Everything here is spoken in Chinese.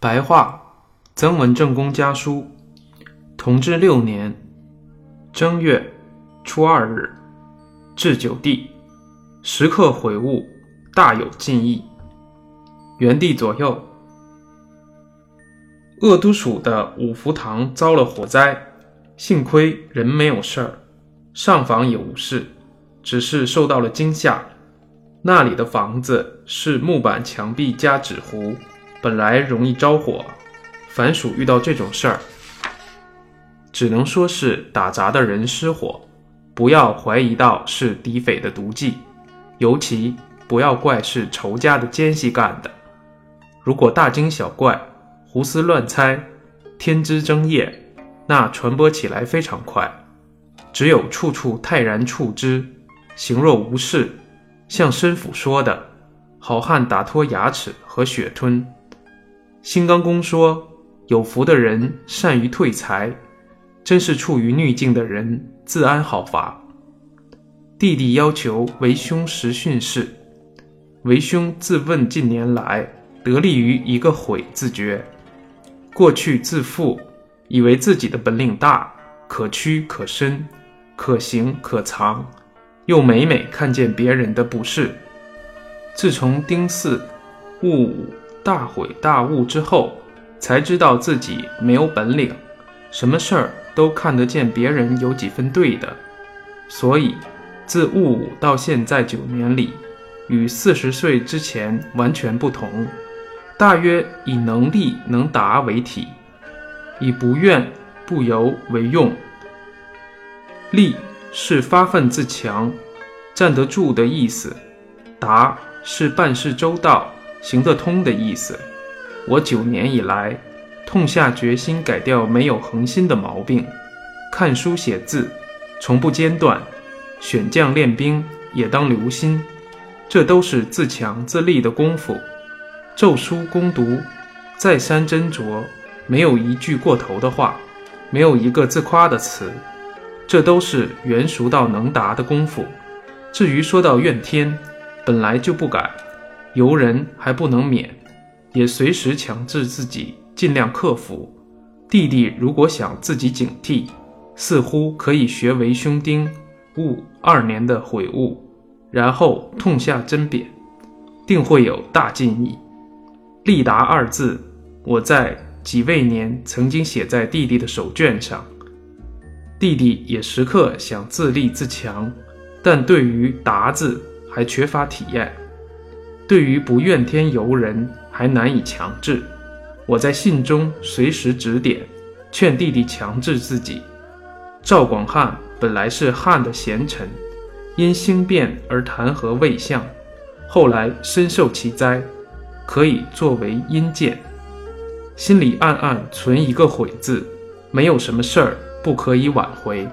白话，曾文正公家书，同治六年正月初二日，至九地，时刻悔悟，大有进意。元帝左右，鄂都署的五福堂遭了火灾，幸亏人没有事儿，上房也无事，只是受到了惊吓。那里的房子是木板墙壁加纸糊。本来容易着火，凡属遇到这种事儿，只能说是打杂的人失火，不要怀疑到是敌匪的毒计，尤其不要怪是仇家的奸细干的。如果大惊小怪、胡思乱猜、天之正夜，那传播起来非常快。只有处处泰然处之，行若无事，像申府说的，好汉打脱牙齿和血吞。新刚公说：“有福的人善于退财，真是处于逆境的人自安好法。”弟弟要求为兄实训示，为兄自问近年来得力于一个“悔”字诀。过去自负，以为自己的本领大，可屈可伸，可行可藏，又每每看见别人的不是。自从丁巳、戊午。大悔大悟之后，才知道自己没有本领，什么事儿都看得见别人有几分对的，所以自戊午到现在九年里，与四十岁之前完全不同。大约以能力能达为体，以不怨不尤为用。力是发愤自强，站得住的意思；达是办事周到。行得通的意思。我九年以来，痛下决心改掉没有恒心的毛病，看书写字，从不间断；选将练兵也当留心，这都是自强自立的功夫。奏书攻读，再三斟酌，没有一句过头的话，没有一个自夸的词，这都是圆熟到能达的功夫。至于说到怨天，本来就不敢。游人还不能免，也随时强制自己尽量克服。弟弟如果想自己警惕，似乎可以学为兄丁悟二年的悔悟，然后痛下针砭，定会有大进益。立达二字，我在己未年曾经写在弟弟的手卷上。弟弟也时刻想自立自强，但对于达字还缺乏体验。对于不怨天尤人，还难以强制。我在信中随时指点，劝弟弟强制自己。赵广汉本来是汉的贤臣，因兴变而弹劾魏相，后来深受其灾，可以作为阴鉴。心里暗暗存一个悔字，没有什么事儿不可以挽回。